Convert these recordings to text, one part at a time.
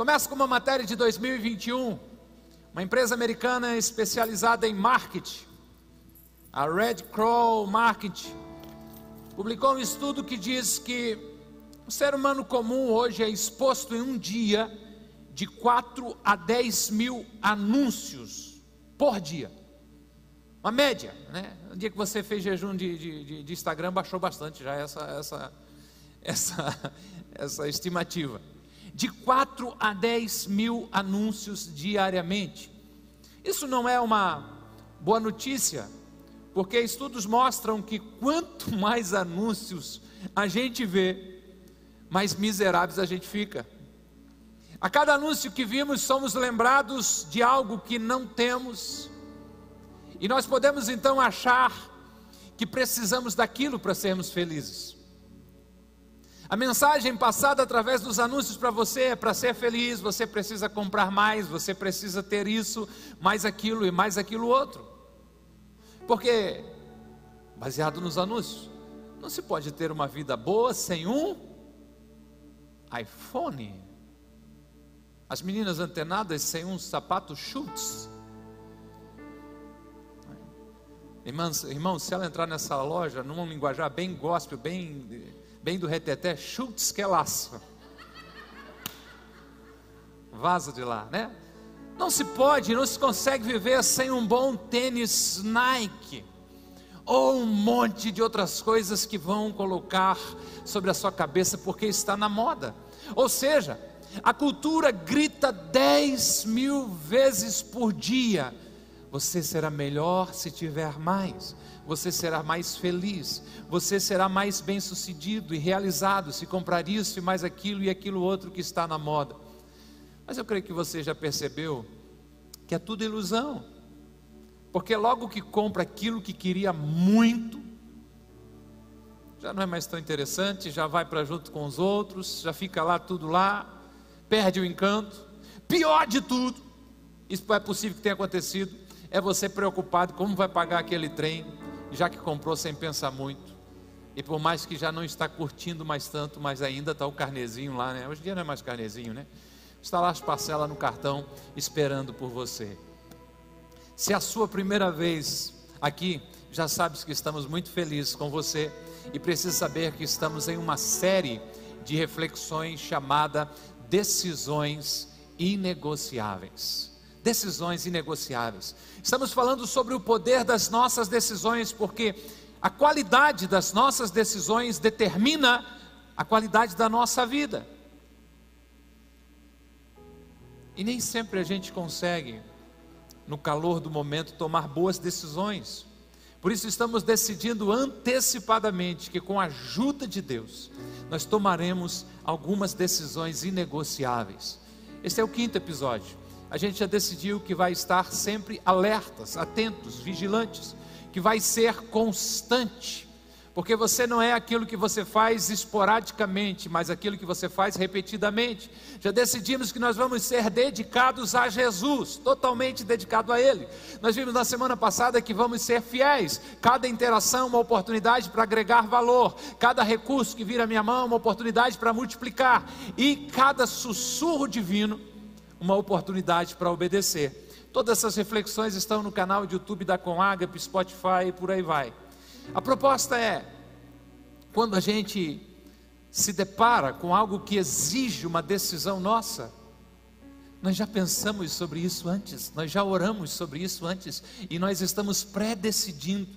Começa com uma matéria de 2021. Uma empresa americana especializada em marketing, a Red Crow Marketing, publicou um estudo que diz que o ser humano comum hoje é exposto em um dia de 4 a 10 mil anúncios por dia. Uma média, né? No dia que você fez jejum de, de, de Instagram, baixou bastante já essa, essa, essa, essa estimativa. De 4 a 10 mil anúncios diariamente. Isso não é uma boa notícia, porque estudos mostram que quanto mais anúncios a gente vê, mais miseráveis a gente fica. A cada anúncio que vimos, somos lembrados de algo que não temos e nós podemos então achar que precisamos daquilo para sermos felizes. A mensagem passada através dos anúncios para você é para ser feliz, você precisa comprar mais, você precisa ter isso, mais aquilo e mais aquilo outro. Porque, baseado nos anúncios, não se pode ter uma vida boa sem um iPhone. As meninas antenadas sem um sapato Schultz. Irmãos, irmãos, se ela entrar nessa loja, num linguajar bem gospel, bem, bem do reteté, chutes que laço. Vaza de lá, né? Não se pode, não se consegue viver sem um bom tênis Nike ou um monte de outras coisas que vão colocar sobre a sua cabeça porque está na moda. Ou seja, a cultura grita 10 mil vezes por dia você será melhor se tiver mais, você será mais feliz, você será mais bem-sucedido e realizado se comprar isso e mais aquilo e aquilo outro que está na moda. Mas eu creio que você já percebeu que é tudo ilusão, porque logo que compra aquilo que queria muito, já não é mais tão interessante, já vai para junto com os outros, já fica lá tudo lá, perde o encanto. Pior de tudo, isso é possível que tenha acontecido é você preocupado como vai pagar aquele trem, já que comprou sem pensar muito. E por mais que já não está curtindo mais tanto, mas ainda está o carnezinho lá, né? Hoje em dia não é mais carnezinho, né? Está lá as parcelas no cartão esperando por você. Se é a sua primeira vez aqui, já sabes que estamos muito felizes com você e precisa saber que estamos em uma série de reflexões chamada Decisões Inegociáveis decisões inegociáveis. Estamos falando sobre o poder das nossas decisões, porque a qualidade das nossas decisões determina a qualidade da nossa vida. E nem sempre a gente consegue, no calor do momento, tomar boas decisões. Por isso estamos decidindo antecipadamente que com a ajuda de Deus, nós tomaremos algumas decisões inegociáveis. Esse é o quinto episódio a gente já decidiu que vai estar sempre alertas, atentos, vigilantes, que vai ser constante, porque você não é aquilo que você faz esporadicamente, mas aquilo que você faz repetidamente. Já decidimos que nós vamos ser dedicados a Jesus, totalmente dedicado a Ele. Nós vimos na semana passada que vamos ser fiéis. Cada interação, uma oportunidade para agregar valor. Cada recurso que vira minha mão, uma oportunidade para multiplicar. E cada sussurro divino uma oportunidade para obedecer. Todas essas reflexões estão no canal de YouTube da Conagap, Spotify e por aí vai. A proposta é, quando a gente se depara com algo que exige uma decisão nossa, nós já pensamos sobre isso antes, nós já oramos sobre isso antes, e nós estamos pré-decidindo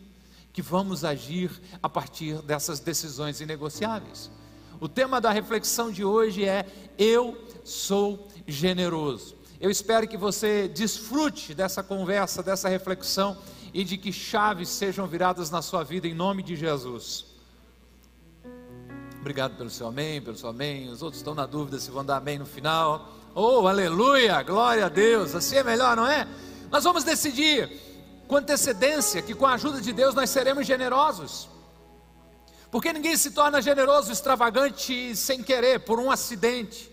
que vamos agir a partir dessas decisões inegociáveis. O tema da reflexão de hoje é: Eu sou generoso. Eu espero que você desfrute dessa conversa, dessa reflexão e de que chaves sejam viradas na sua vida em nome de Jesus. Obrigado pelo seu amém, pelo seu amém. Os outros estão na dúvida se vão dar amém no final. Oh, aleluia, glória a Deus. Assim é melhor, não é? Nós vamos decidir com antecedência que com a ajuda de Deus nós seremos generosos. Porque ninguém se torna generoso, extravagante sem querer, por um acidente.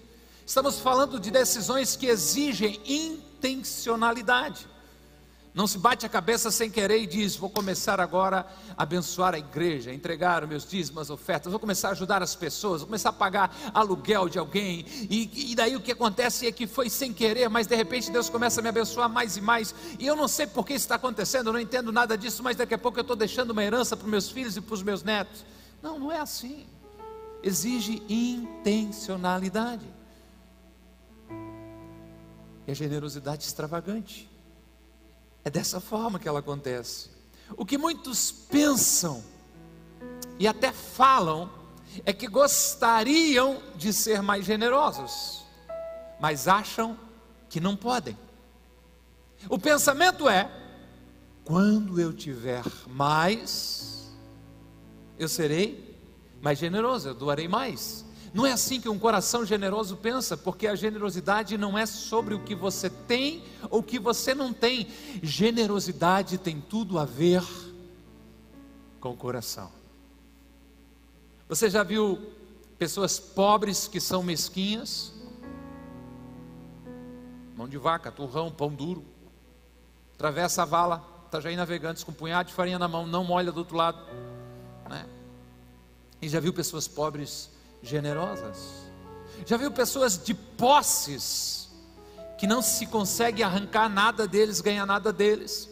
Estamos falando de decisões que exigem intencionalidade. Não se bate a cabeça sem querer e diz: Vou começar agora a abençoar a igreja, entregar os meus dízimos, ofertas, vou começar a ajudar as pessoas, vou começar a pagar aluguel de alguém. E, e daí o que acontece é que foi sem querer, mas de repente Deus começa a me abençoar mais e mais. E eu não sei por que isso está acontecendo, eu não entendo nada disso, mas daqui a pouco eu estou deixando uma herança para os meus filhos e para os meus netos. Não, não é assim. Exige intencionalidade. A generosidade extravagante. É dessa forma que ela acontece. O que muitos pensam e até falam é que gostariam de ser mais generosos, mas acham que não podem. O pensamento é: quando eu tiver mais, eu serei mais generoso, eu doarei mais. Não é assim que um coração generoso pensa, porque a generosidade não é sobre o que você tem ou o que você não tem. Generosidade tem tudo a ver com o coração. Você já viu pessoas pobres que são mesquinhas? Mão de vaca, turrão, pão duro. Atravessa a vala, está já aí navegantes com um punhado de farinha na mão, não molha do outro lado. Né? E já viu pessoas pobres generosas. Já viu pessoas de posses que não se consegue arrancar nada deles, ganhar nada deles.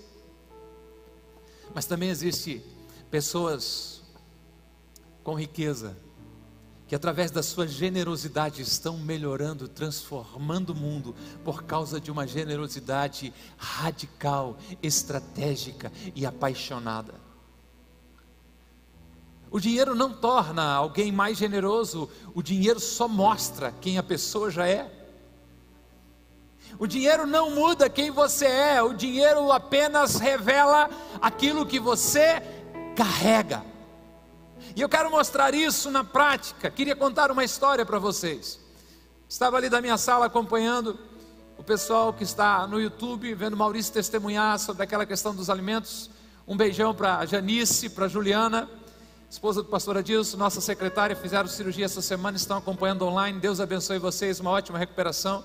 Mas também existe pessoas com riqueza que através da sua generosidade estão melhorando, transformando o mundo por causa de uma generosidade radical, estratégica e apaixonada. O dinheiro não torna alguém mais generoso, o dinheiro só mostra quem a pessoa já é. O dinheiro não muda quem você é, o dinheiro apenas revela aquilo que você carrega. E eu quero mostrar isso na prática. Queria contar uma história para vocês. Estava ali da minha sala acompanhando o pessoal que está no YouTube, vendo Maurício testemunhar sobre aquela questão dos alimentos. Um beijão para Janice, para Juliana esposa do pastor Adilson, nossa secretária, fizeram cirurgia essa semana, estão acompanhando online. Deus abençoe vocês, uma ótima recuperação.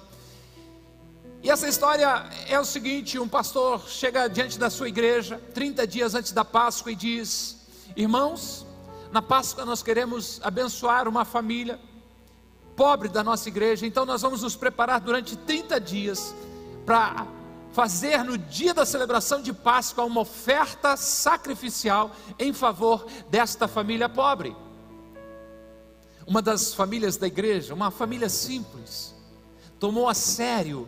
E essa história é o seguinte: um pastor chega diante da sua igreja, 30 dias antes da Páscoa, e diz: Irmãos, na Páscoa nós queremos abençoar uma família pobre da nossa igreja, então nós vamos nos preparar durante 30 dias para fazer no dia da celebração de Páscoa uma oferta sacrificial em favor desta família pobre. Uma das famílias da igreja, uma família simples, tomou a sério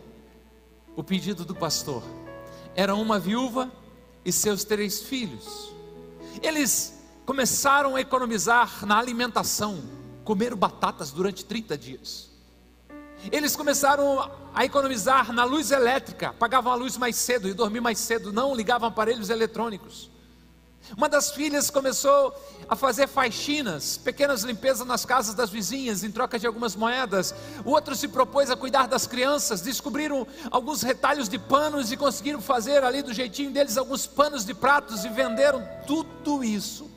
o pedido do pastor. Era uma viúva e seus três filhos. Eles começaram a economizar na alimentação, comeram batatas durante 30 dias. Eles começaram a economizar na luz elétrica, pagavam a luz mais cedo e dormiam mais cedo, não ligavam aparelhos eletrônicos. Uma das filhas começou a fazer faxinas, pequenas limpezas nas casas das vizinhas em troca de algumas moedas. O outro se propôs a cuidar das crianças, descobriram alguns retalhos de panos e conseguiram fazer ali do jeitinho deles alguns panos de pratos e venderam tudo isso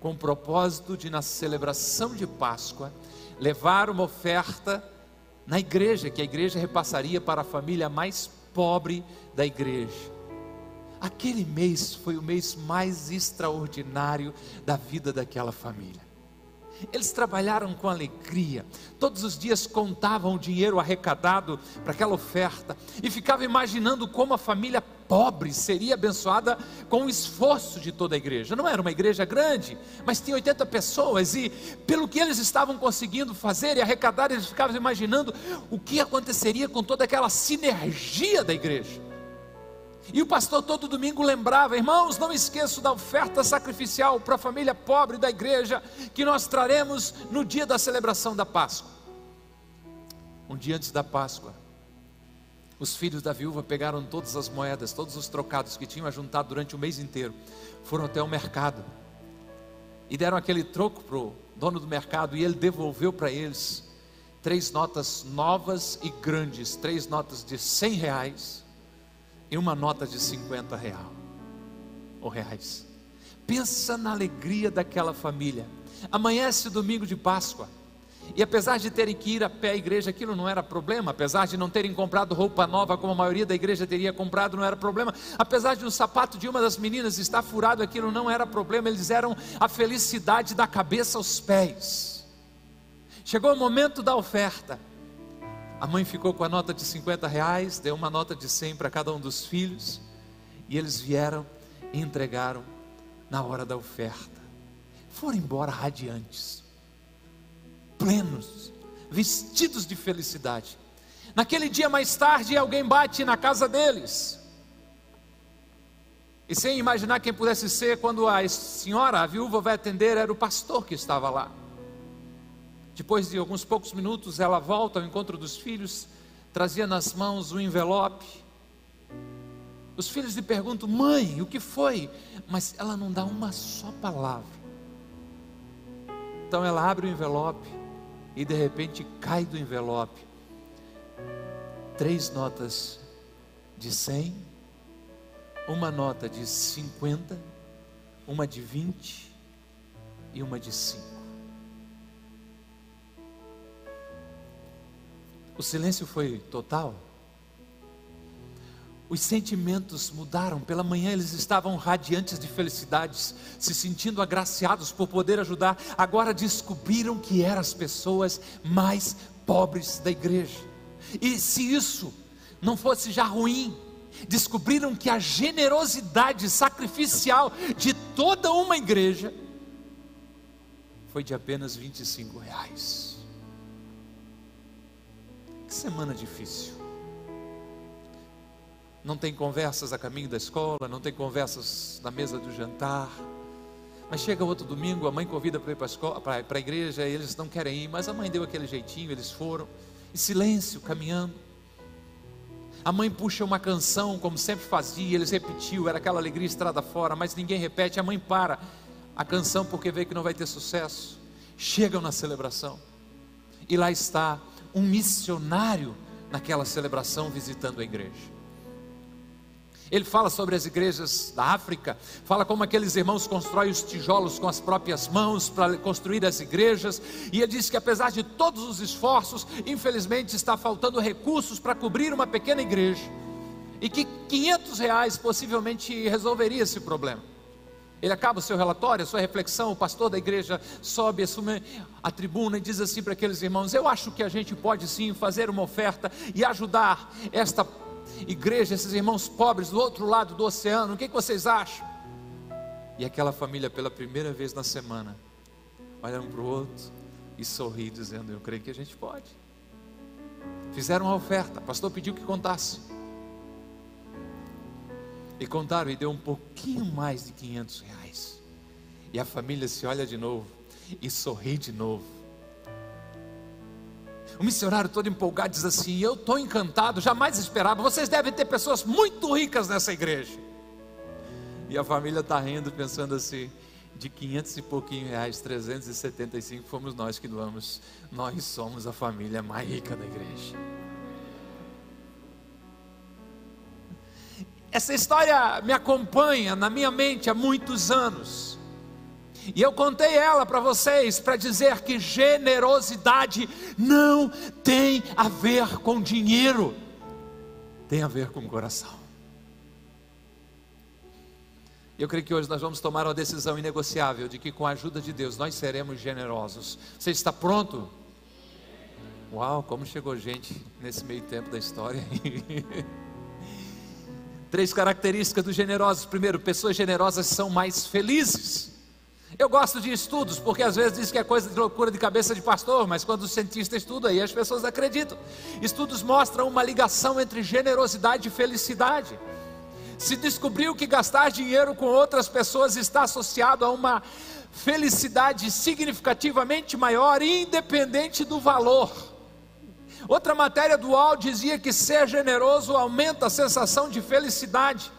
com o propósito de na celebração de Páscoa levar uma oferta na igreja, que a igreja repassaria para a família mais pobre da igreja. Aquele mês foi o mês mais extraordinário da vida daquela família. Eles trabalharam com alegria, todos os dias contavam o dinheiro arrecadado para aquela oferta e ficavam imaginando como a família pobre seria abençoada com o esforço de toda a igreja. Não era uma igreja grande, mas tinha 80 pessoas e pelo que eles estavam conseguindo fazer e arrecadar, eles ficavam imaginando o que aconteceria com toda aquela sinergia da igreja. E o pastor todo domingo lembrava, irmãos, não esqueçam da oferta sacrificial para a família pobre da igreja que nós traremos no dia da celebração da Páscoa. Um dia antes da Páscoa, os filhos da viúva pegaram todas as moedas, todos os trocados que tinham juntado durante o mês inteiro, foram até o mercado e deram aquele troco para o dono do mercado e ele devolveu para eles três notas novas e grandes, três notas de cem reais e uma nota de 50 real, ou reais. Pensa na alegria daquela família. Amanhece domingo de Páscoa. E apesar de terem que ir a pé à igreja, aquilo não era problema. Apesar de não terem comprado roupa nova, como a maioria da igreja teria comprado, não era problema. Apesar de um sapato de uma das meninas estar furado, aquilo não era problema. Eles eram a felicidade da cabeça aos pés. Chegou o momento da oferta. A mãe ficou com a nota de 50 reais, deu uma nota de 100 para cada um dos filhos. E eles vieram e entregaram na hora da oferta. Foram embora radiantes plenos, vestidos de felicidade. Naquele dia mais tarde, alguém bate na casa deles. E sem imaginar quem pudesse ser, quando a senhora, a viúva, vai atender, era o pastor que estava lá. Depois de alguns poucos minutos, ela volta ao encontro dos filhos, trazia nas mãos um envelope. Os filhos lhe perguntam: Mãe, o que foi? Mas ela não dá uma só palavra. Então ela abre o envelope e de repente cai do envelope três notas de 100, uma nota de 50, uma de 20 e uma de 5. O silêncio foi total. Os sentimentos mudaram. Pela manhã eles estavam radiantes de felicidades, se sentindo agraciados por poder ajudar. Agora descobriram que eram as pessoas mais pobres da igreja. E se isso não fosse já ruim, descobriram que a generosidade sacrificial de toda uma igreja foi de apenas 25 reais. Semana difícil não tem conversas a caminho da escola, não tem conversas na mesa do jantar. Mas chega outro domingo, a mãe convida para ir para a igreja, e eles não querem ir, mas a mãe deu aquele jeitinho, eles foram, em silêncio, caminhando. A mãe puxa uma canção, como sempre fazia, eles repetiu, era aquela alegria estrada fora, mas ninguém repete, a mãe para a canção porque vê que não vai ter sucesso. Chegam na celebração, e lá está um missionário naquela celebração visitando a igreja. Ele fala sobre as igrejas da África, fala como aqueles irmãos constroem os tijolos com as próprias mãos para construir as igrejas, e ele diz que apesar de todos os esforços, infelizmente está faltando recursos para cobrir uma pequena igreja, e que 500 reais possivelmente resolveria esse problema. Ele acaba o seu relatório, a sua reflexão, o pastor da igreja sobe, assume a tribuna e diz assim para aqueles irmãos: Eu acho que a gente pode sim fazer uma oferta e ajudar esta igreja, esses irmãos pobres do outro lado do oceano, o que, que vocês acham? E aquela família, pela primeira vez na semana, olha um para o outro e sorri, dizendo: Eu creio que a gente pode. Fizeram uma oferta, o pastor pediu que contasse. E contaram e deu um pouquinho mais de 500 reais. E a família se olha de novo e sorri de novo. O missionário todo empolgado diz assim: Eu estou encantado, jamais esperava. Vocês devem ter pessoas muito ricas nessa igreja. E a família está rindo, pensando assim: de 500 e pouquinho reais, 375 fomos nós que doamos. Nós somos a família mais rica da igreja. Essa história me acompanha na minha mente há muitos anos. E eu contei ela para vocês para dizer que generosidade não tem a ver com dinheiro, tem a ver com coração. Eu creio que hoje nós vamos tomar uma decisão inegociável de que com a ajuda de Deus nós seremos generosos. Você está pronto? Uau, como chegou gente nesse meio tempo da história. Três características dos generosos. Primeiro, pessoas generosas são mais felizes. Eu gosto de estudos, porque às vezes diz que é coisa de loucura de cabeça de pastor, mas quando o cientista estuda, aí as pessoas acreditam. Estudos mostram uma ligação entre generosidade e felicidade. Se descobriu que gastar dinheiro com outras pessoas está associado a uma felicidade significativamente maior, independente do valor. Outra matéria do UOL dizia que ser generoso aumenta a sensação de felicidade.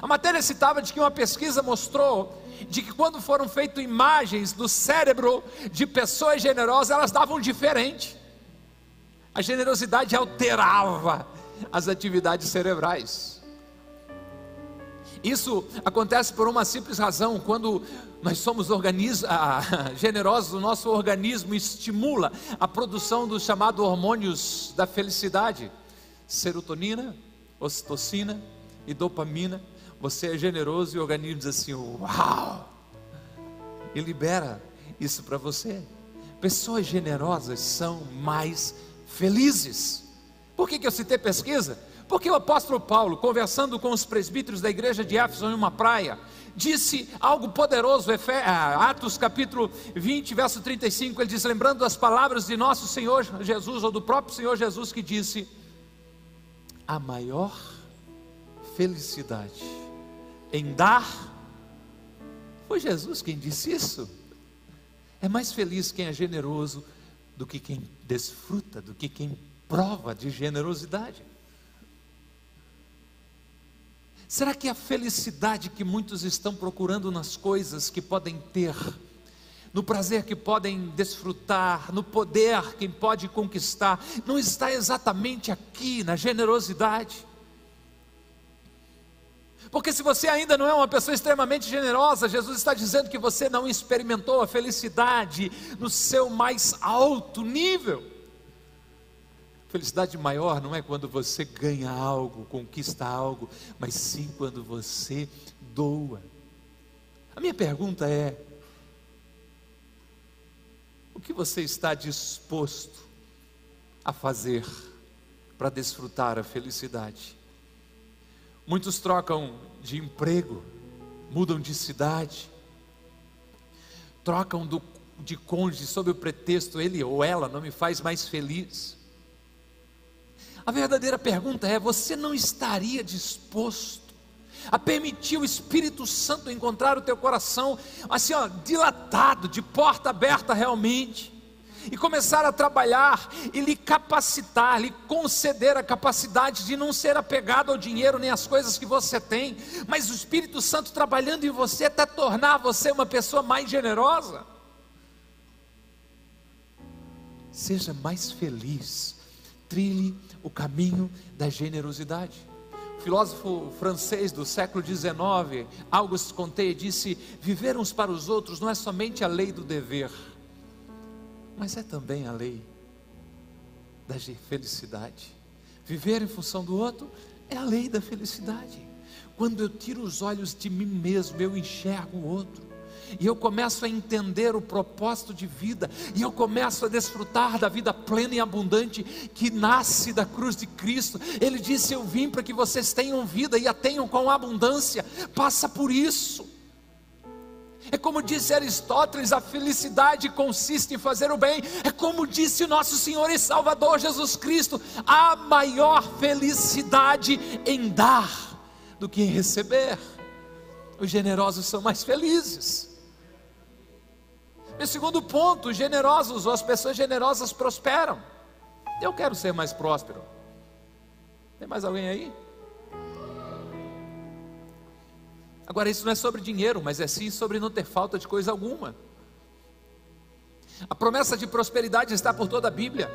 A matéria citava de que uma pesquisa mostrou de que quando foram feitas imagens do cérebro de pessoas generosas, elas davam diferente. A generosidade alterava as atividades cerebrais. Isso acontece por uma simples razão: quando nós somos ah, generosos, o nosso organismo estimula a produção dos chamados hormônios da felicidade, serotonina, ocitocina e dopamina. Você é generoso e o organismo diz assim: Uau! E libera isso para você. Pessoas generosas são mais felizes. Por que, que eu citei pesquisa? Porque o apóstolo Paulo, conversando com os presbíteros da igreja de Éfeso em uma praia, disse algo poderoso, ah, Atos capítulo 20, verso 35, ele diz: lembrando as palavras de nosso Senhor Jesus, ou do próprio Senhor Jesus, que disse: a maior felicidade em dar, foi Jesus quem disse isso. É mais feliz quem é generoso do que quem desfruta, do que quem prova de generosidade. Será que a felicidade que muitos estão procurando nas coisas que podem ter, no prazer que podem desfrutar, no poder que pode conquistar, não está exatamente aqui na generosidade? Porque se você ainda não é uma pessoa extremamente generosa, Jesus está dizendo que você não experimentou a felicidade no seu mais alto nível. Felicidade maior não é quando você ganha algo, conquista algo, mas sim quando você doa. A minha pergunta é: o que você está disposto a fazer para desfrutar a felicidade? Muitos trocam de emprego, mudam de cidade, trocam do, de cônjuge sob o pretexto ele ou ela não me faz mais feliz. A verdadeira pergunta é: você não estaria disposto a permitir o Espírito Santo encontrar o teu coração assim, ó, dilatado, de porta aberta realmente? e começar a trabalhar e lhe capacitar, lhe conceder a capacidade de não ser apegado ao dinheiro nem às coisas que você tem, mas o Espírito Santo trabalhando em você até tornar você uma pessoa mais generosa. Seja mais feliz, trilhe o caminho da generosidade. O filósofo francês do século XIX, Auguste Comte, disse: Viver uns para os outros não é somente a lei do dever mas é também a lei da felicidade. Viver em função do outro é a lei da felicidade. Quando eu tiro os olhos de mim mesmo, eu enxergo o outro. E eu começo a entender o propósito de vida, e eu começo a desfrutar da vida plena e abundante que nasce da cruz de Cristo. Ele disse: Eu vim para que vocês tenham vida e a tenham com abundância. Passa por isso. É como disse Aristóteles: a felicidade consiste em fazer o bem. É como disse nosso Senhor e Salvador Jesus Cristo: a maior felicidade em dar do que em receber. Os generosos são mais felizes. Meu segundo ponto: os generosos ou as pessoas generosas prosperam. Eu quero ser mais próspero. Tem mais alguém aí? Agora, isso não é sobre dinheiro, mas é sim sobre não ter falta de coisa alguma. A promessa de prosperidade está por toda a Bíblia.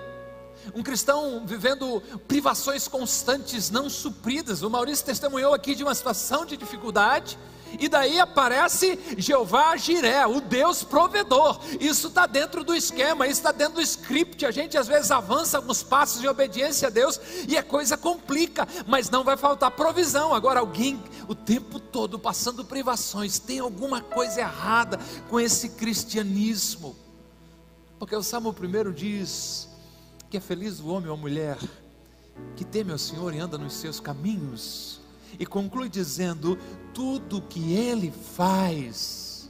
Um cristão vivendo privações constantes, não supridas. O Maurício testemunhou aqui de uma situação de dificuldade, e daí aparece Jeová Jiré, o Deus provedor. Isso está dentro do esquema, isso está dentro do script. A gente às vezes avança alguns passos de obediência a Deus e a coisa complica, mas não vai faltar provisão. Agora, alguém o tempo todo passando privações, tem alguma coisa errada com esse cristianismo. Porque o Salmo 1 diz que é feliz o homem ou a mulher que teme ao Senhor e anda nos seus caminhos e conclui dizendo: tudo que ele faz,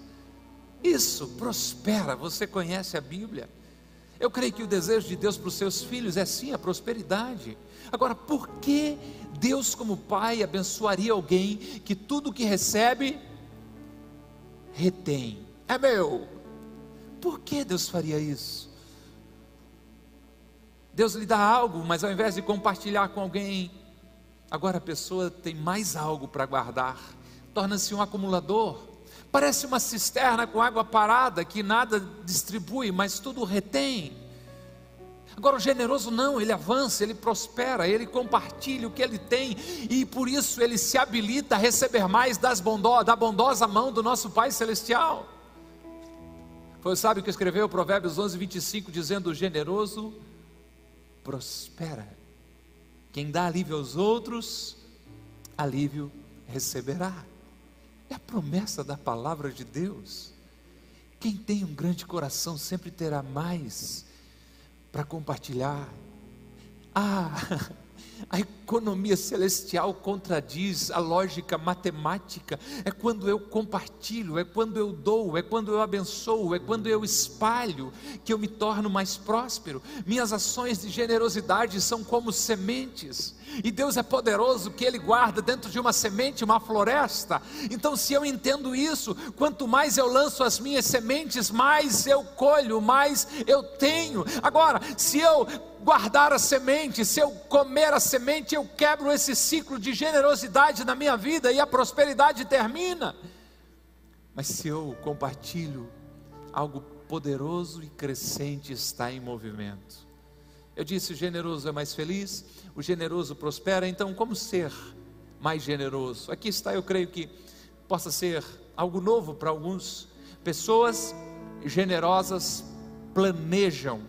isso prospera. Você conhece a Bíblia? Eu creio que o desejo de Deus para os seus filhos é sim a prosperidade. Agora, por que Deus, como Pai, abençoaria alguém que tudo que recebe retém? É meu. Por que Deus faria isso? Deus lhe dá algo, mas ao invés de compartilhar com alguém, Agora a pessoa tem mais algo para guardar, torna-se um acumulador. Parece uma cisterna com água parada que nada distribui, mas tudo retém. Agora, o generoso não, ele avança, ele prospera, ele compartilha o que ele tem e por isso ele se habilita a receber mais das bondó, da bondosa mão do nosso Pai Celestial. Foi o sábio que escreveu Provérbios 11, 25, dizendo: O generoso prospera. Quem dá alívio aos outros, alívio receberá. É a promessa da palavra de Deus. Quem tem um grande coração sempre terá mais para compartilhar. Ah, a economia celestial contradiz a lógica matemática. É quando eu compartilho, é quando eu dou, é quando eu abençoo, é quando eu espalho que eu me torno mais próspero. Minhas ações de generosidade são como sementes. E Deus é poderoso que Ele guarda dentro de uma semente uma floresta. Então, se eu entendo isso, quanto mais eu lanço as minhas sementes, mais eu colho, mais eu tenho. Agora, se eu guardar a semente, se eu comer a semente, eu quebro esse ciclo de generosidade na minha vida e a prosperidade termina. Mas se eu compartilho, algo poderoso e crescente está em movimento. Eu disse: o generoso é mais feliz, o generoso prospera, então, como ser mais generoso? Aqui está, eu creio que possa ser algo novo para alguns. Pessoas generosas planejam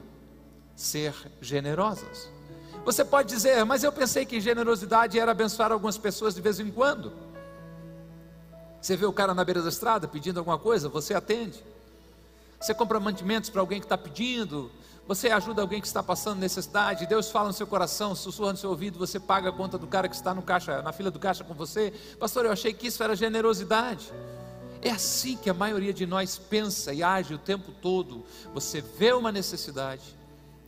ser generosas. Você pode dizer, mas eu pensei que generosidade era abençoar algumas pessoas de vez em quando. Você vê o cara na beira da estrada pedindo alguma coisa, você atende. Você compra mantimentos para alguém que está pedindo, você ajuda alguém que está passando necessidade, Deus fala no seu coração, sussurra no seu ouvido, você paga a conta do cara que está no caixa, na fila do caixa com você. Pastor, eu achei que isso era generosidade. É assim que a maioria de nós pensa e age o tempo todo. Você vê uma necessidade,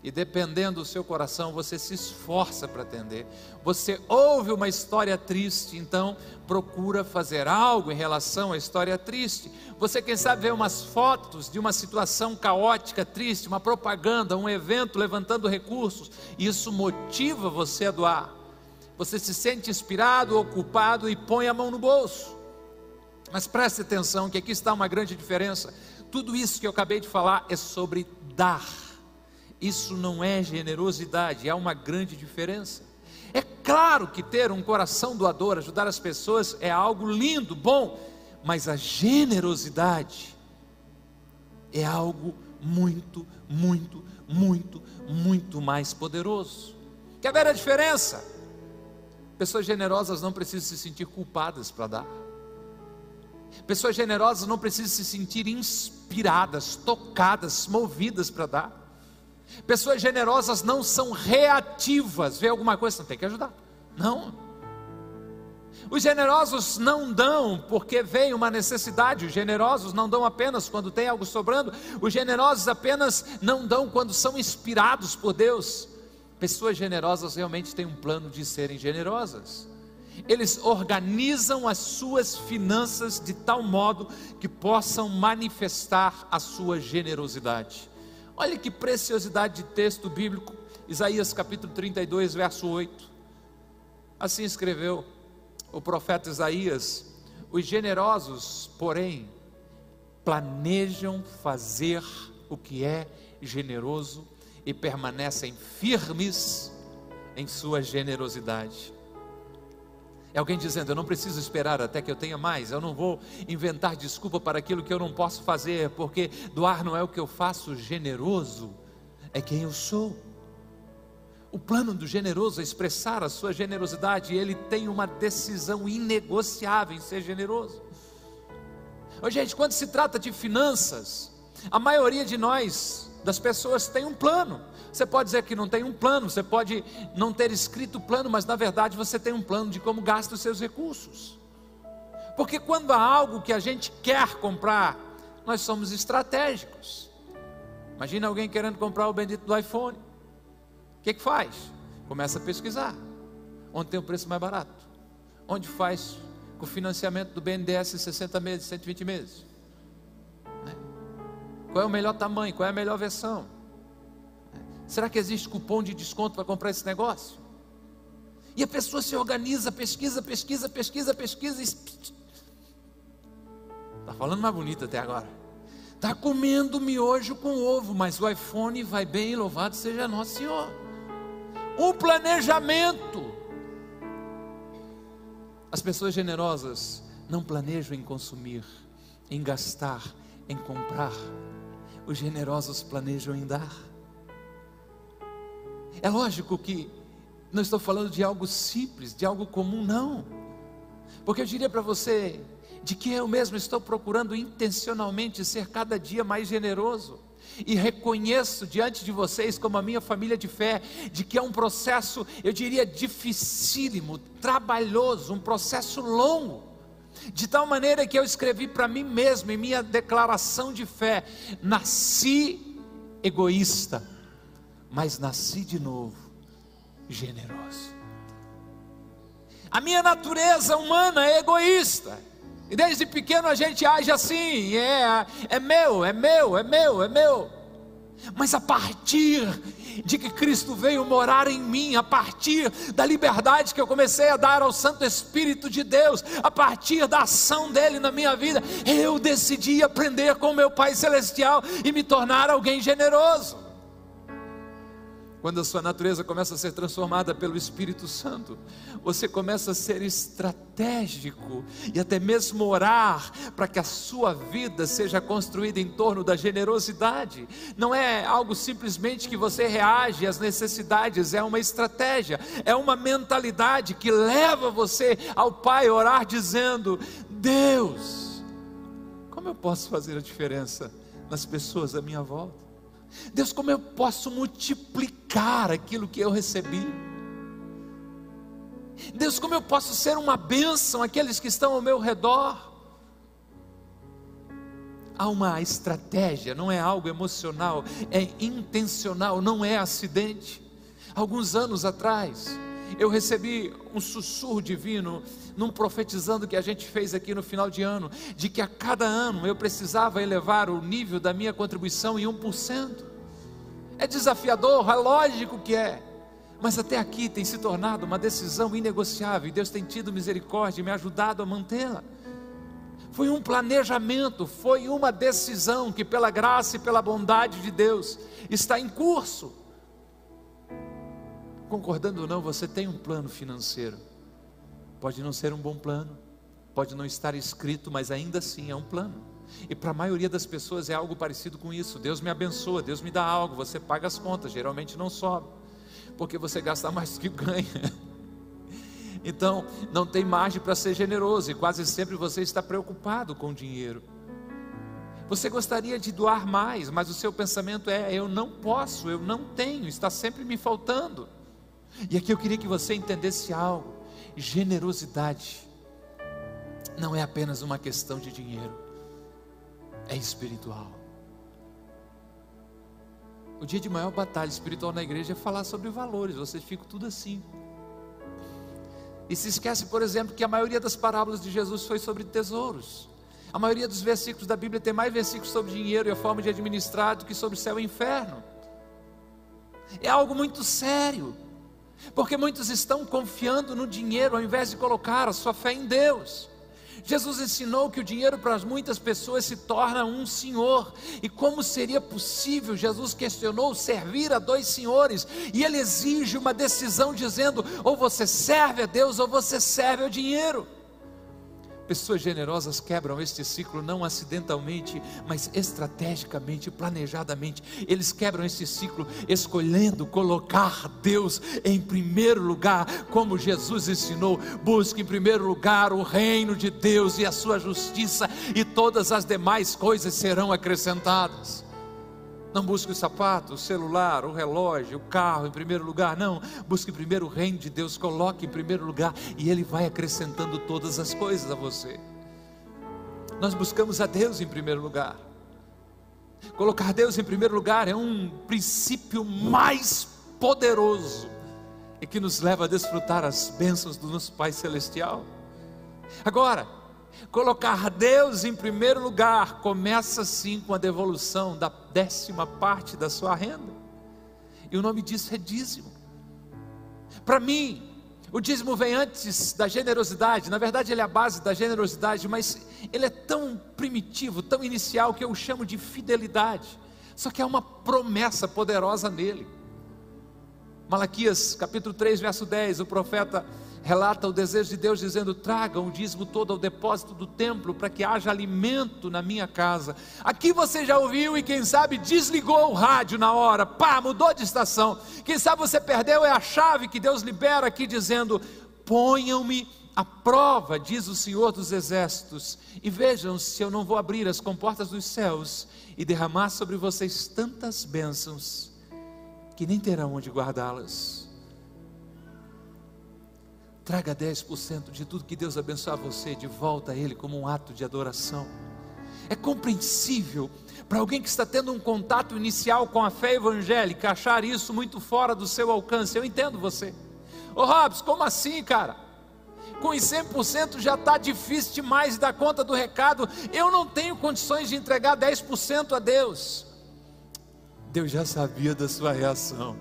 e dependendo do seu coração, você se esforça para atender. Você ouve uma história triste, então procura fazer algo em relação à história triste. Você, quem sabe, vê umas fotos de uma situação caótica, triste, uma propaganda, um evento levantando recursos, e isso motiva você a doar. Você se sente inspirado, ocupado e põe a mão no bolso. Mas preste atenção que aqui está uma grande diferença. Tudo isso que eu acabei de falar é sobre dar isso não é generosidade, há uma grande diferença. É claro que ter um coração doador, ajudar as pessoas é algo lindo, bom, mas a generosidade é algo muito, muito, muito, muito mais poderoso. Quer ver a diferença? Pessoas generosas não precisam se sentir culpadas para dar. Pessoas generosas não precisam se sentir inspiradas, tocadas, movidas para dar. Pessoas generosas não são reativas, vê alguma coisa, não tem que ajudar. Não. Os generosos não dão porque vem uma necessidade, os generosos não dão apenas quando tem algo sobrando, os generosos apenas não dão quando são inspirados por Deus. Pessoas generosas realmente têm um plano de serem generosas. Eles organizam as suas finanças de tal modo que possam manifestar a sua generosidade. Olha que preciosidade de texto bíblico, Isaías capítulo 32, verso 8. Assim escreveu o profeta Isaías: Os generosos, porém, planejam fazer o que é generoso e permanecem firmes em sua generosidade. É alguém dizendo: Eu não preciso esperar até que eu tenha mais, eu não vou inventar desculpa para aquilo que eu não posso fazer, porque doar não é o que eu faço, generoso é quem eu sou. O plano do generoso é expressar a sua generosidade, e ele tem uma decisão inegociável em ser generoso. Ô, gente, quando se trata de finanças, a maioria de nós, das pessoas, tem um plano. Você pode dizer que não tem um plano, você pode não ter escrito o plano, mas na verdade você tem um plano de como gasta os seus recursos. Porque quando há algo que a gente quer comprar, nós somos estratégicos. Imagina alguém querendo comprar o bendito do iPhone. O que, que faz? Começa a pesquisar. Onde tem o preço mais barato? Onde faz com o financiamento do BNDES 60 meses, 120 meses? Né? Qual é o melhor tamanho? Qual é a melhor versão? Será que existe cupom de desconto para comprar esse negócio? E a pessoa se organiza, pesquisa, pesquisa, pesquisa, pesquisa. Está falando mais bonito até agora. Está comendo miojo com ovo, mas o iPhone vai bem, louvado seja nosso Senhor. Um planejamento. As pessoas generosas não planejam em consumir, em gastar, em comprar. Os generosos planejam em dar. É lógico que não estou falando de algo simples, de algo comum, não. Porque eu diria para você de que eu mesmo estou procurando intencionalmente ser cada dia mais generoso. E reconheço diante de vocês, como a minha família de fé, de que é um processo, eu diria, dificílimo, trabalhoso, um processo longo. De tal maneira que eu escrevi para mim mesmo, em minha declaração de fé: nasci egoísta, mas nasci de novo generoso. A minha natureza humana é egoísta. E desde pequeno a gente age assim, é, é meu, é meu, é meu, é meu. Mas a partir de que Cristo veio morar em mim, a partir da liberdade que eu comecei a dar ao Santo Espírito de Deus, a partir da ação dele na minha vida, eu decidi aprender com meu Pai Celestial e me tornar alguém generoso. Quando a sua natureza começa a ser transformada pelo Espírito Santo, você começa a ser estratégico e até mesmo orar para que a sua vida seja construída em torno da generosidade. Não é algo simplesmente que você reage às necessidades, é uma estratégia, é uma mentalidade que leva você ao Pai orar dizendo: Deus, como eu posso fazer a diferença nas pessoas à minha volta? Deus, como eu posso multiplicar aquilo que eu recebi? Deus, como eu posso ser uma bênção àqueles que estão ao meu redor? Há uma estratégia, não é algo emocional, é intencional, não é acidente. Alguns anos atrás, eu recebi um sussurro divino num profetizando que a gente fez aqui no final de ano, de que a cada ano eu precisava elevar o nível da minha contribuição em 1%. É desafiador, é lógico que é. Mas até aqui tem se tornado uma decisão inegociável e Deus tem tido misericórdia e me ajudado a mantê-la. Foi um planejamento, foi uma decisão que, pela graça e pela bondade de Deus, está em curso. Concordando ou não, você tem um plano financeiro. Pode não ser um bom plano, pode não estar escrito, mas ainda assim é um plano. E para a maioria das pessoas é algo parecido com isso. Deus me abençoa, Deus me dá algo, você paga as contas, geralmente não sobe, porque você gasta mais do que ganha. Então, não tem margem para ser generoso e quase sempre você está preocupado com o dinheiro. Você gostaria de doar mais, mas o seu pensamento é: eu não posso, eu não tenho, está sempre me faltando. E aqui eu queria que você entendesse algo: generosidade não é apenas uma questão de dinheiro, é espiritual. O dia de maior batalha espiritual na igreja é falar sobre valores, vocês ficam tudo assim. E se esquece, por exemplo, que a maioria das parábolas de Jesus foi sobre tesouros. A maioria dos versículos da Bíblia tem mais versículos sobre dinheiro e a forma de administrar do que sobre céu e inferno. É algo muito sério. Porque muitos estão confiando no dinheiro ao invés de colocar a sua fé em Deus. Jesus ensinou que o dinheiro para muitas pessoas se torna um senhor. E como seria possível, Jesus questionou, servir a dois senhores? E ele exige uma decisão dizendo: ou você serve a Deus ou você serve ao dinheiro. Pessoas generosas quebram este ciclo não acidentalmente, mas estrategicamente, planejadamente. Eles quebram este ciclo escolhendo colocar Deus em primeiro lugar, como Jesus ensinou: busque em primeiro lugar o reino de Deus e a sua justiça, e todas as demais coisas serão acrescentadas. Não busque o sapato, o celular, o relógio, o carro em primeiro lugar. Não. Busque primeiro o reino de Deus. Coloque em primeiro lugar. E Ele vai acrescentando todas as coisas a você. Nós buscamos a Deus em primeiro lugar. Colocar Deus em primeiro lugar é um princípio mais poderoso e que nos leva a desfrutar as bênçãos do nosso Pai Celestial. Agora, Colocar Deus em primeiro lugar começa sim com a devolução da décima parte da sua renda. E o nome disso é dízimo. Para mim, O dízimo vem antes da generosidade, na verdade, ele é a base da generosidade, mas ele é tão primitivo, tão inicial, que eu chamo de fidelidade. Só que há uma promessa poderosa nele. Malaquias capítulo 3, verso 10, o profeta relata o desejo de Deus dizendo: tragam o dízimo todo ao depósito do templo para que haja alimento na minha casa. Aqui você já ouviu e quem sabe desligou o rádio na hora, pá, mudou de estação. Quem sabe você perdeu é a chave que Deus libera aqui dizendo: ponham-me à prova, diz o Senhor dos Exércitos, e vejam se eu não vou abrir as comportas dos céus e derramar sobre vocês tantas bênçãos que nem terão onde guardá-las. Traga 10% de tudo que Deus abençoar você de volta a Ele como um ato de adoração. É compreensível para alguém que está tendo um contato inicial com a fé evangélica achar isso muito fora do seu alcance. Eu entendo você. Ô Robson, como assim, cara? Com os 100% já está difícil demais dar conta do recado. Eu não tenho condições de entregar 10% a Deus. Deus já sabia da sua reação.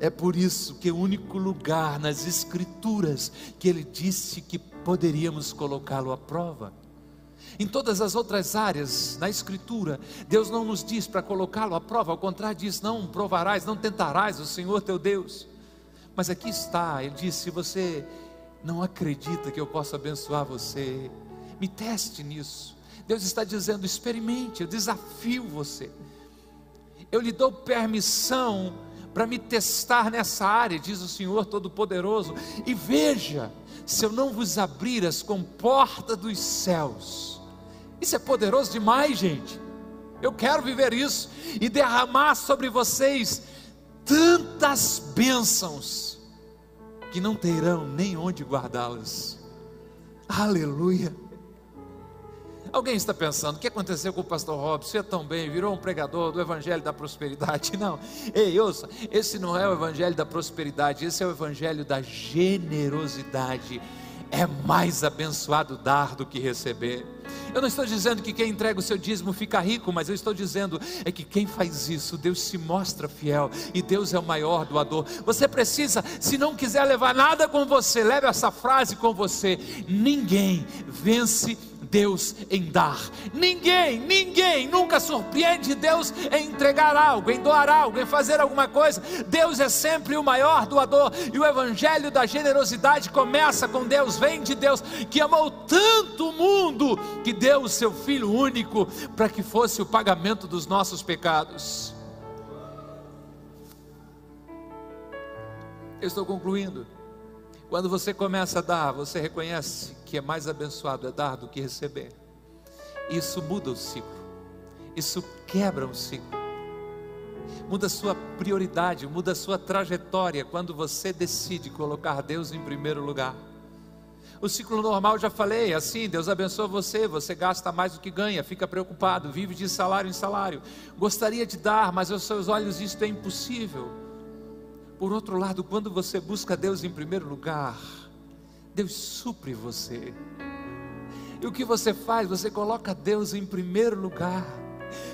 É por isso que o único lugar nas Escrituras que ele disse que poderíamos colocá-lo à prova. Em todas as outras áreas, na Escritura, Deus não nos diz para colocá-lo à prova, ao contrário, diz: não provarás, não tentarás o Senhor teu Deus. Mas aqui está, ele diz: se você não acredita que eu possa abençoar você, me teste nisso. Deus está dizendo: experimente, eu desafio você. Eu lhe dou permissão para me testar nessa área, diz o Senhor Todo-Poderoso, e veja se eu não vos abrir as comportas dos céus. Isso é poderoso demais, gente. Eu quero viver isso e derramar sobre vocês tantas bênçãos que não terão nem onde guardá-las. Aleluia. Alguém está pensando, o que aconteceu com o pastor Robson? Ia tão bem, virou um pregador do evangelho da prosperidade. Não, ei, ouça, esse não é o evangelho da prosperidade, esse é o evangelho da generosidade. É mais abençoado dar do que receber. Eu não estou dizendo que quem entrega o seu dízimo fica rico, mas eu estou dizendo é que quem faz isso, Deus se mostra fiel e Deus é o maior doador. Você precisa, se não quiser levar nada com você, leve essa frase com você: ninguém vence Deus em dar. Ninguém, ninguém nunca surpreende Deus em entregar algo, em doar algo, em fazer alguma coisa. Deus é sempre o maior doador e o evangelho da generosidade começa com Deus, vem de Deus que amou tanto o mundo que deu o seu filho único para que fosse o pagamento dos nossos pecados. Eu estou concluindo. Quando você começa a dar, você reconhece que é mais abençoado é dar do que receber. Isso muda o ciclo. Isso quebra um ciclo. Muda a sua prioridade, muda a sua trajetória quando você decide colocar Deus em primeiro lugar. O ciclo normal, já falei, é assim, Deus abençoa você, você gasta mais do que ganha, fica preocupado, vive de salário em salário. Gostaria de dar, mas aos seus olhos isto é impossível. Por outro lado, quando você busca Deus em primeiro lugar, Deus supre você. E o que você faz? Você coloca Deus em primeiro lugar.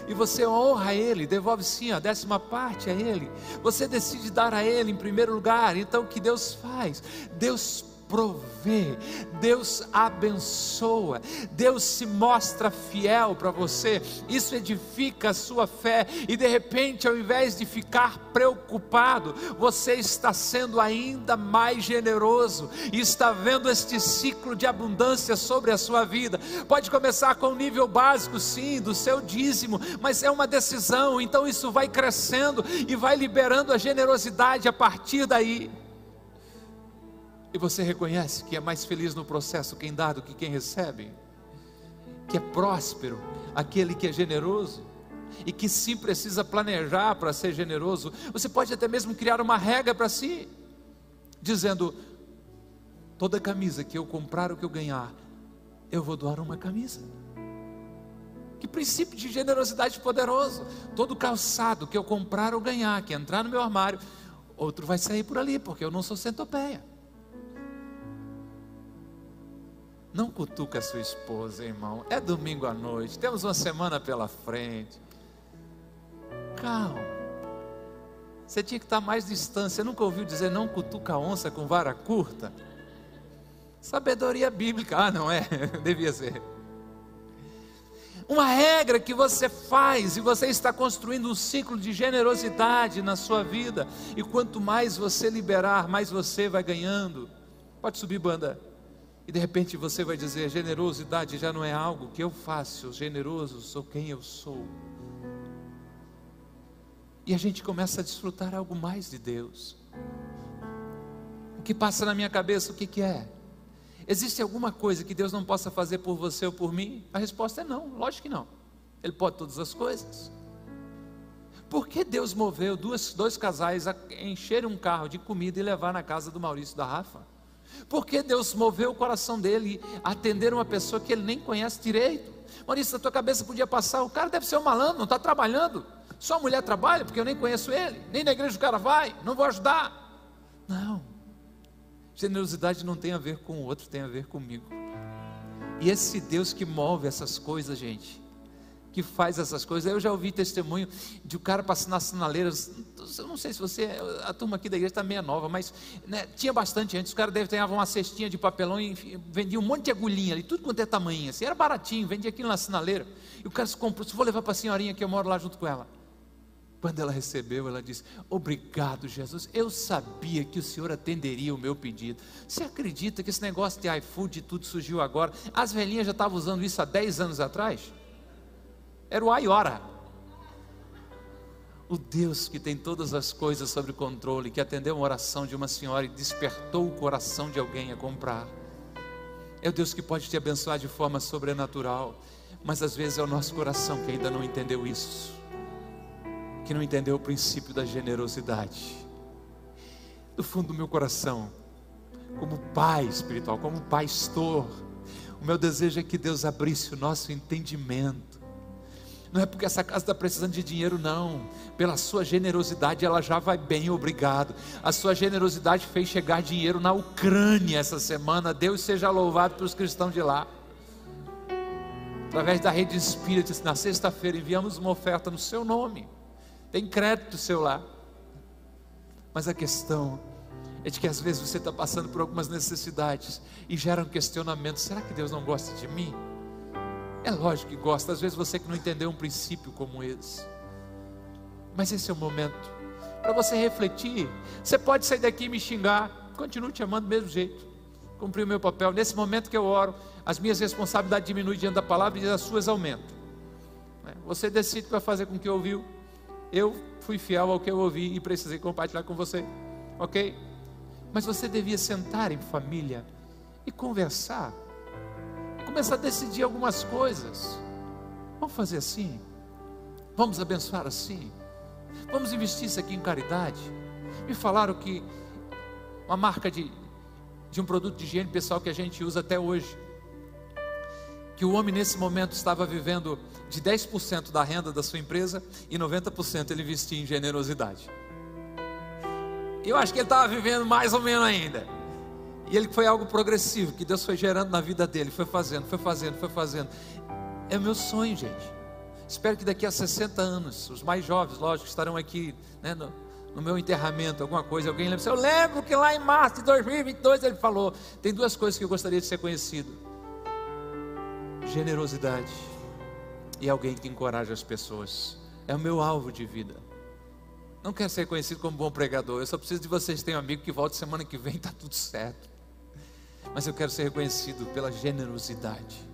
E você honra Ele, devolve sim a décima parte a Ele. Você decide dar a Ele em primeiro lugar. Então o que Deus faz? Deus provê, Deus abençoa, Deus se mostra fiel para você, isso edifica a sua fé, e de repente, ao invés de ficar preocupado, você está sendo ainda mais generoso e está vendo este ciclo de abundância sobre a sua vida. Pode começar com um nível básico, sim, do seu dízimo, mas é uma decisão, então isso vai crescendo e vai liberando a generosidade a partir daí. E você reconhece que é mais feliz no processo quem dá do que quem recebe? Que é próspero aquele que é generoso? E que sim precisa planejar para ser generoso. Você pode até mesmo criar uma regra para si, dizendo: toda camisa que eu comprar ou que eu ganhar, eu vou doar uma camisa. Que princípio de generosidade poderoso. Todo calçado que eu comprar ou ganhar, que entrar no meu armário, outro vai sair por ali, porque eu não sou centopeia. Não cutuca a sua esposa, irmão. É domingo à noite, temos uma semana pela frente. Calma. Você tinha que estar mais distante. Você nunca ouviu dizer não cutuca a onça com vara curta? Sabedoria bíblica. Ah, não é? Devia ser. Uma regra que você faz e você está construindo um ciclo de generosidade na sua vida. E quanto mais você liberar, mais você vai ganhando. Pode subir, banda. E de repente você vai dizer: generosidade já não é algo que eu faço, generoso sou quem eu sou. E a gente começa a desfrutar algo mais de Deus. O que passa na minha cabeça, o que, que é? Existe alguma coisa que Deus não possa fazer por você ou por mim? A resposta é não, lógico que não. Ele pode todas as coisas. Por que Deus moveu duas, dois casais a encher um carro de comida e levar na casa do Maurício da Rafa? Por que Deus moveu o coração dele a atender uma pessoa que ele nem conhece direito? Maurício, na tua cabeça podia passar, o cara deve ser um malandro, não está trabalhando. Só a mulher trabalha porque eu nem conheço ele, nem na igreja o cara vai, não vou ajudar. Não. Generosidade não tem a ver com o outro, tem a ver comigo. E esse Deus que move essas coisas, gente, que faz essas coisas. Eu já ouvi testemunho de um cara passando nas sinaleiras. Eu não sei se você, a turma aqui da igreja está meio nova, mas né, tinha bastante antes. Os caras ter uma cestinha de papelão e vendia um monte de agulhinha ali, tudo quanto é tamanho. Assim, era baratinho, vendia aquilo na sinaleira. E o cara se comprou, se vou levar para a senhorinha que eu moro lá junto com ela. Quando ela recebeu, ela disse: Obrigado, Jesus. Eu sabia que o Senhor atenderia o meu pedido. Você acredita que esse negócio de iFood e tudo surgiu agora? As velhinhas já estavam usando isso há 10 anos atrás? Era o Aiora. O Deus que tem todas as coisas sob controle, que atendeu uma oração de uma senhora e despertou o coração de alguém a comprar. É o Deus que pode te abençoar de forma sobrenatural, mas às vezes é o nosso coração que ainda não entendeu isso que não entendeu o princípio da generosidade. Do fundo do meu coração, como pai espiritual, como pastor, o meu desejo é que Deus abrisse o nosso entendimento. Não é porque essa casa está precisando de dinheiro, não. Pela sua generosidade, ela já vai bem, obrigado. A sua generosidade fez chegar dinheiro na Ucrânia essa semana. Deus seja louvado pelos cristãos de lá. Através da rede espírita, na sexta-feira, enviamos uma oferta no seu nome tem crédito seu lá. Mas a questão é de que às vezes você está passando por algumas necessidades e gera um questionamento: será que Deus não gosta de mim? É lógico que gosta, às vezes você que não entendeu um princípio como esse. Mas esse é o momento para você refletir. Você pode sair daqui e me xingar, continuo te amando do mesmo jeito. Cumpri o meu papel. Nesse momento que eu oro, as minhas responsabilidades diminuem diante da palavra e as suas aumentam. Você decide o que vai fazer com o que ouviu. Eu fui fiel ao que eu ouvi e precisei compartilhar com você, ok? Mas você devia sentar em família e conversar, começar a decidir algumas coisas. Vamos fazer assim? Vamos abençoar assim? Vamos investir isso aqui em caridade? Me falaram que uma marca de, de um produto de higiene pessoal que a gente usa até hoje, que o homem nesse momento estava vivendo de 10% da renda da sua empresa e 90% ele investia em generosidade. Eu acho que ele estava vivendo mais ou menos ainda. E ele foi algo progressivo, que Deus foi gerando na vida dele, foi fazendo, foi fazendo, foi fazendo. É meu sonho, gente. Espero que daqui a 60 anos, os mais jovens, lógico, estarão aqui né, no, no meu enterramento, alguma coisa, alguém lembra. Eu lembro que lá em março de 2022 ele falou: tem duas coisas que eu gostaria de ser conhecido generosidade e alguém que encoraja as pessoas. É o meu alvo de vida. Não quero ser conhecido como bom pregador. Eu só preciso de vocês terem um amigo que volte semana que vem, está tudo certo. Mas eu quero ser reconhecido pela generosidade.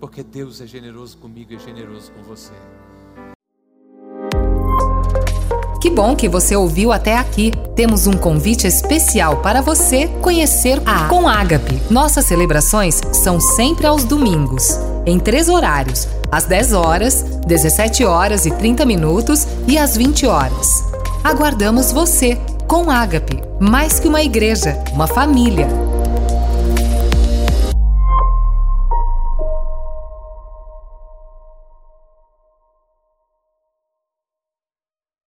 Porque Deus é generoso comigo e é generoso com você. Que bom que você ouviu até aqui. Temos um convite especial para você conhecer a Com Ágape. Nossas celebrações são sempre aos domingos, em três horários: às 10 horas, 17 horas e 30 minutos e às 20 horas. Aguardamos você com Ágape, mais que uma igreja, uma família.